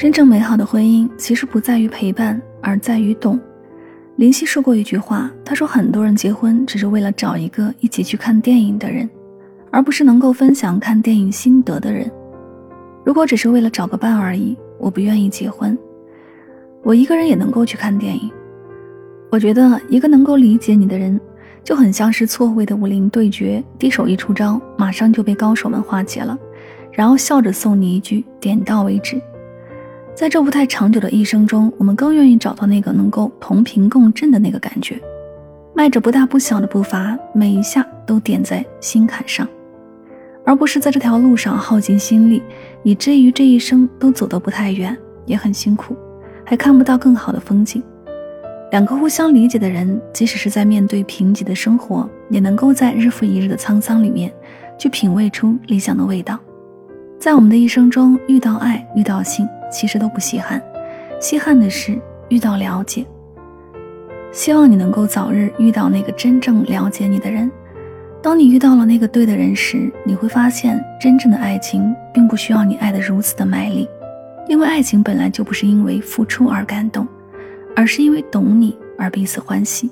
真正美好的婚姻其实不在于陪伴，而在于懂。林夕说过一句话，他说很多人结婚只是为了找一个一起去看电影的人，而不是能够分享看电影心得的人。如果只是为了找个伴而已，我不愿意结婚。我一个人也能够去看电影。我觉得一个能够理解你的人，就很像是错位的武林对决，低手一出招，马上就被高手们化解了，然后笑着送你一句点到为止。在这不太长久的一生中，我们更愿意找到那个能够同频共振的那个感觉，迈着不大不小的步伐，每一下都点在心坎上，而不是在这条路上耗尽心力，以至于这一生都走得不太远，也很辛苦，还看不到更好的风景。两个互相理解的人，即使是在面对贫瘠的生活，也能够在日复一日的沧桑里面，去品味出理想的味道。在我们的一生中，遇到爱，遇到性。其实都不稀罕，稀罕的是遇到了解。希望你能够早日遇到那个真正了解你的人。当你遇到了那个对的人时，你会发现，真正的爱情并不需要你爱得如此的卖力，因为爱情本来就不是因为付出而感动，而是因为懂你而彼此欢喜。